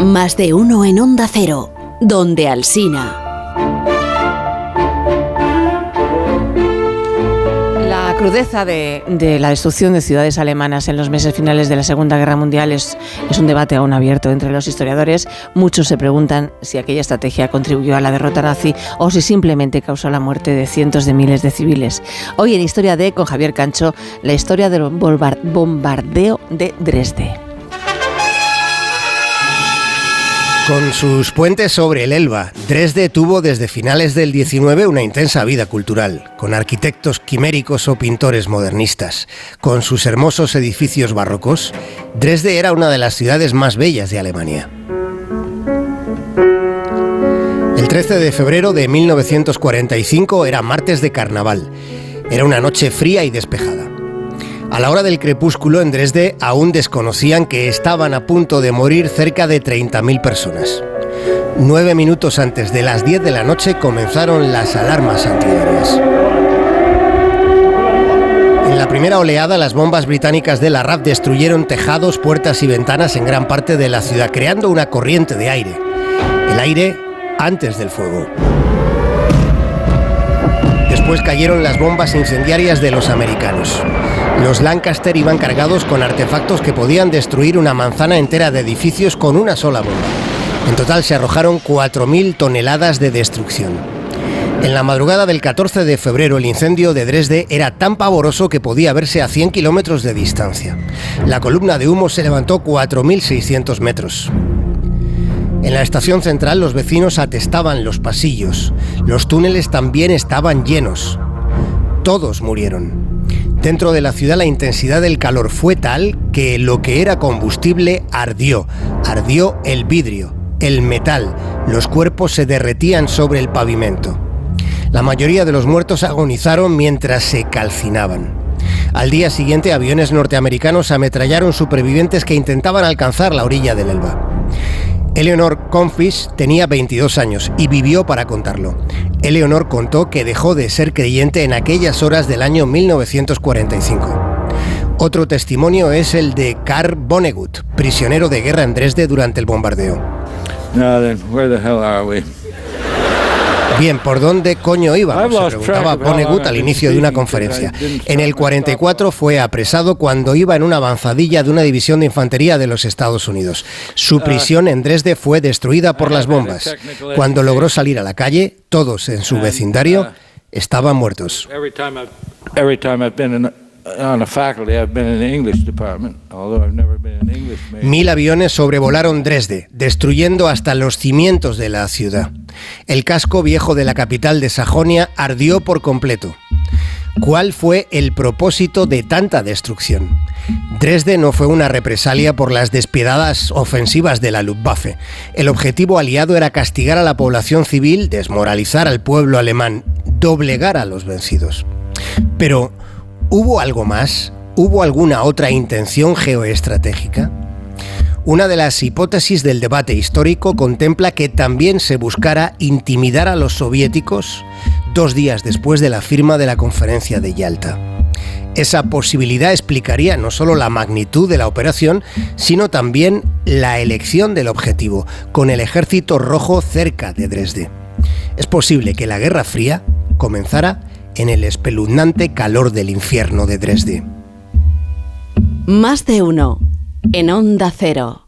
Más de uno en Onda Cero, donde Alsina. La crudeza de, la destrucción de ciudades alemanas en los meses finales de la Segunda Guerra Mundial es, es, un debate aún abierto entre los historiadores. Muchos se preguntan si aquella estrategia contribuyó a la derrota nazi o si simplemente causó la muerte de cientos de miles de civiles. Hoy en Historia de, con Javier Cancho, la historia del bombardeo de Dresde. Con sus puentes sobre el Elba, Dresde tuvo desde finales del 19 una intensa vida cultural, con arquitectos quiméricos o pintores modernistas. Con sus hermosos edificios barrocos, Dresde era una de las ciudades más bellas de Alemania. El 13 de febrero de 1945 era martes de carnaval. Era una noche fría y despejada. A la hora del crepúsculo en Dresde aún desconocían que estaban a punto de morir cerca de 30.000 personas. Nueve minutos antes de las 10 de la noche comenzaron las alarmas antiaéreas. En la primera oleada, las bombas británicas de la RAF destruyeron tejados, puertas y ventanas en gran parte de la ciudad, creando una corriente de aire. El aire antes del fuego. Después cayeron las bombas incendiarias de los americanos. Los Lancaster iban cargados con artefactos que podían destruir una manzana entera de edificios con una sola bomba. En total se arrojaron 4.000 toneladas de destrucción. En la madrugada del 14 de febrero el incendio de Dresde era tan pavoroso que podía verse a 100 kilómetros de distancia. La columna de humo se levantó 4.600 metros. En la estación central los vecinos atestaban los pasillos. Los túneles también estaban llenos. Todos murieron. Dentro de la ciudad la intensidad del calor fue tal que lo que era combustible ardió. Ardió el vidrio, el metal. Los cuerpos se derretían sobre el pavimento. La mayoría de los muertos agonizaron mientras se calcinaban. Al día siguiente, aviones norteamericanos ametrallaron supervivientes que intentaban alcanzar la orilla del Elba. Eleonor Confish tenía 22 años y vivió para contarlo. Eleonor contó que dejó de ser creyente en aquellas horas del año 1945. Otro testimonio es el de Karl Vonnegut, prisionero de guerra en Dresde durante el bombardeo. Bien, ¿por dónde coño íbamos? Se preguntaba Vonnegut al inicio de una conferencia. En el 44 fue apresado cuando iba en una avanzadilla de una división de infantería de los Estados Unidos. Su uh, prisión en Dresde fue destruida por las bombas. Cuando logró salir a la calle, todos en su vecindario uh, estaban muertos. Mil aviones sobrevolaron Dresde, destruyendo hasta los cimientos de la ciudad. El casco viejo de la capital de Sajonia ardió por completo. ¿Cuál fue el propósito de tanta destrucción? Dresde no fue una represalia por las despiedadas ofensivas de la Luftwaffe. El objetivo aliado era castigar a la población civil, desmoralizar al pueblo alemán, doblegar a los vencidos. Pero, ¿Hubo algo más? ¿Hubo alguna otra intención geoestratégica? Una de las hipótesis del debate histórico contempla que también se buscara intimidar a los soviéticos dos días después de la firma de la conferencia de Yalta. Esa posibilidad explicaría no solo la magnitud de la operación, sino también la elección del objetivo, con el ejército rojo cerca de Dresde. Es posible que la Guerra Fría comenzara en el espeluznante calor del infierno de Dresde. Más de uno en Onda Cero.